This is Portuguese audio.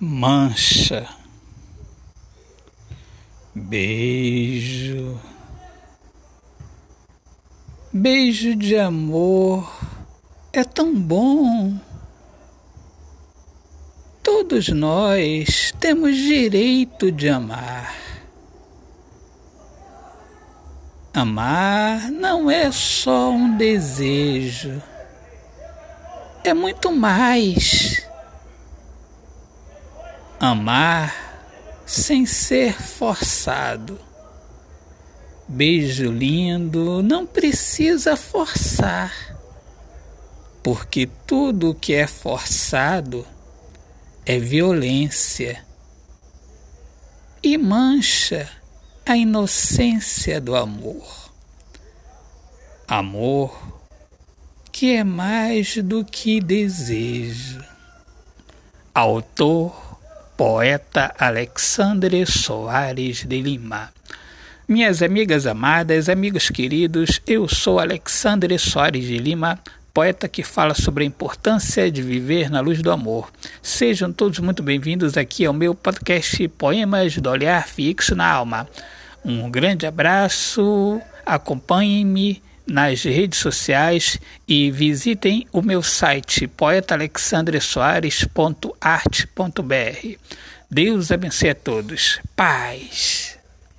mancha, beijo, beijo de amor. É tão bom. Todos nós temos direito de amar. Amar não é só um desejo, é muito mais Amar sem ser forçado. Beijo lindo não precisa forçar, porque tudo que é forçado é violência e mancha a inocência do amor. Amor que é mais do que desejo. Autor poeta Alexandre Soares de Lima. Minhas amigas amadas, amigos queridos, eu sou Alexandre Soares de Lima, poeta que fala sobre a importância de viver na luz do amor. Sejam todos muito bem-vindos aqui ao meu podcast Poemas do Olhar Fixo na Alma. Um grande abraço, acompanhem-me nas redes sociais e visitem o meu site poetaalexandresoares.arte.br. Deus abençoe a todos. Paz.